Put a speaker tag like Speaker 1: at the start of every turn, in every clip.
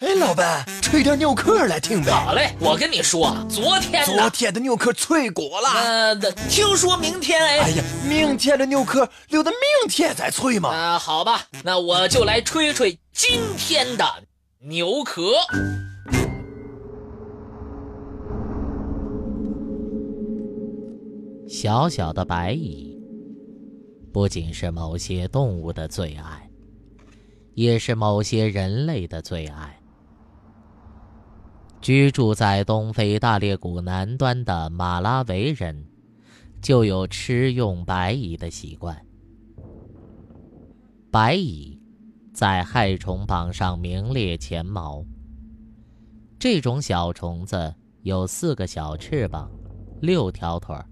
Speaker 1: 哎，老板，吹点牛壳来听呗。
Speaker 2: 好嘞，我跟你说，昨天
Speaker 1: 昨天的牛壳脆果了。
Speaker 2: 呃，听说明天哎。
Speaker 1: 哎呀，明天的牛壳留到明天再吹嘛。
Speaker 2: 啊，好吧，那我就来吹吹今天的牛壳。小小的白蚁，不仅是某些动物的最爱，也是某些人类的最爱。居住在东非大裂谷南端的马拉维人，就有吃用白蚁的习惯。白蚁在害虫榜上名列前茅。这种小虫子有四个小翅膀，六条腿儿，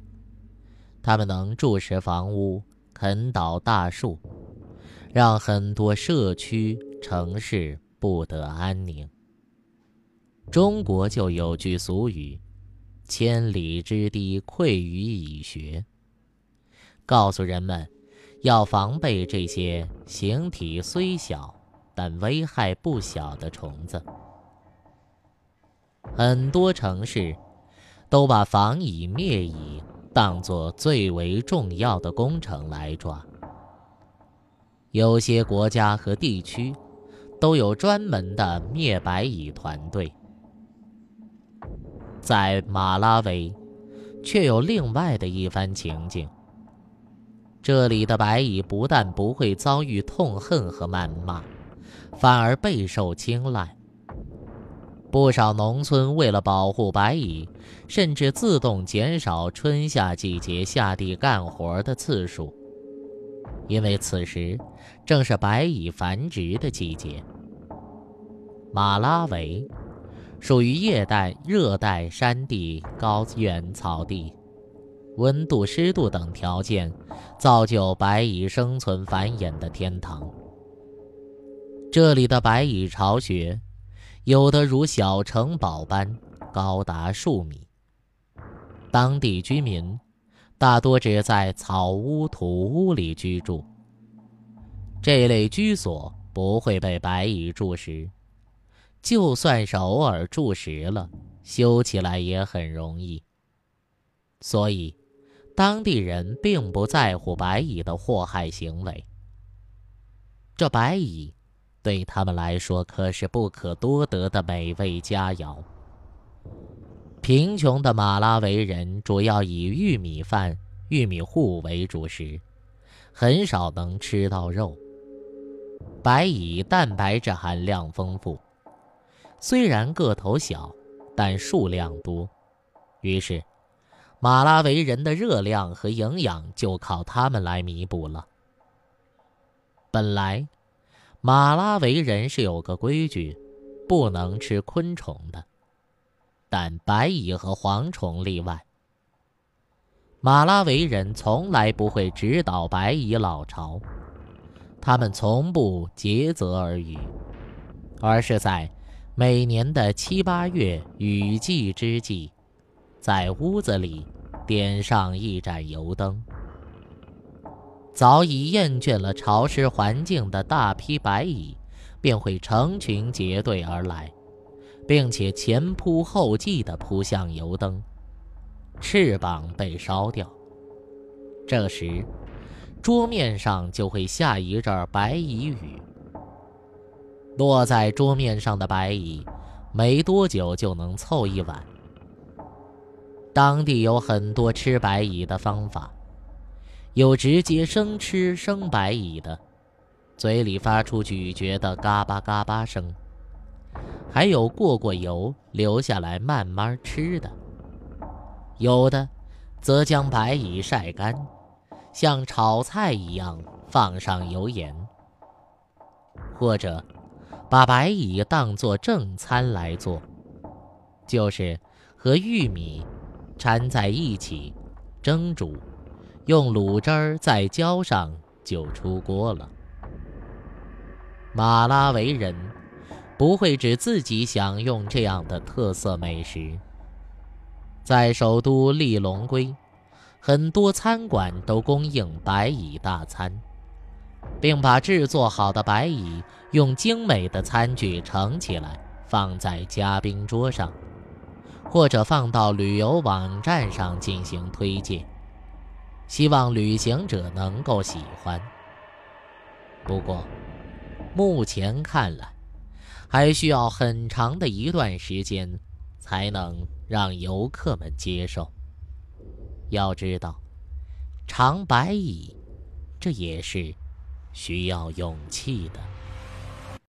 Speaker 2: 它们能筑食房屋、啃倒大树，让很多社区、城市不得安宁。中国就有句俗语：“千里之堤溃于蚁穴。”告诉人们要防备这些形体虽小但危害不小的虫子。很多城市都把防蚁灭蚁当作最为重要的工程来抓。有些国家和地区都有专门的灭白蚁团队。在马拉维，却有另外的一番情景。这里的白蚁不但不会遭遇痛恨和谩骂，反而备受青睐。不少农村为了保护白蚁，甚至自动减少春夏季节下地干活的次数，因为此时正是白蚁繁殖的季节。马拉维。属于热带、热带山地、高原草地，温度、湿度等条件造就白蚁生存繁衍的天堂。这里的白蚁巢穴，有的如小城堡般高达数米。当地居民大多只在草屋、土屋里居住。这类居所不会被白蚁蛀食。就算是偶尔蛀食了，修起来也很容易。所以，当地人并不在乎白蚁的祸害行为。这白蚁，对他们来说可是不可多得的美味佳肴。贫穷的马拉维人主要以玉米饭、玉米糊为主食，很少能吃到肉。白蚁蛋白质含量丰富。虽然个头小，但数量多，于是，马拉维人的热量和营养就靠它们来弥补了。本来，马拉维人是有个规矩，不能吃昆虫的，但白蚁和蝗虫例外。马拉维人从来不会指导白蚁老巢，他们从不竭泽而渔，而是在。每年的七八月雨季之际，在屋子里点上一盏油灯。早已厌倦了潮湿环境的大批白蚁，便会成群结队而来，并且前仆后继地扑向油灯，翅膀被烧掉。这时，桌面上就会下一阵白蚁雨。落在桌面上的白蚁，没多久就能凑一碗。当地有很多吃白蚁的方法，有直接生吃生白蚁的，嘴里发出咀嚼的嘎巴嘎巴声；还有过过油留下来慢慢吃的。有的，则将白蚁晒干，像炒菜一样放上油盐，或者。把白蚁当作正餐来做，就是和玉米掺在一起蒸煮，用卤汁儿再浇上就出锅了。马拉维人不会只自己享用这样的特色美食，在首都利隆圭，很多餐馆都供应白蚁大餐。并把制作好的白蚁用精美的餐具盛起来，放在嘉宾桌上，或者放到旅游网站上进行推荐，希望旅行者能够喜欢。不过，目前看来，还需要很长的一段时间，才能让游客们接受。要知道，长白蚁，这也是需要勇气的。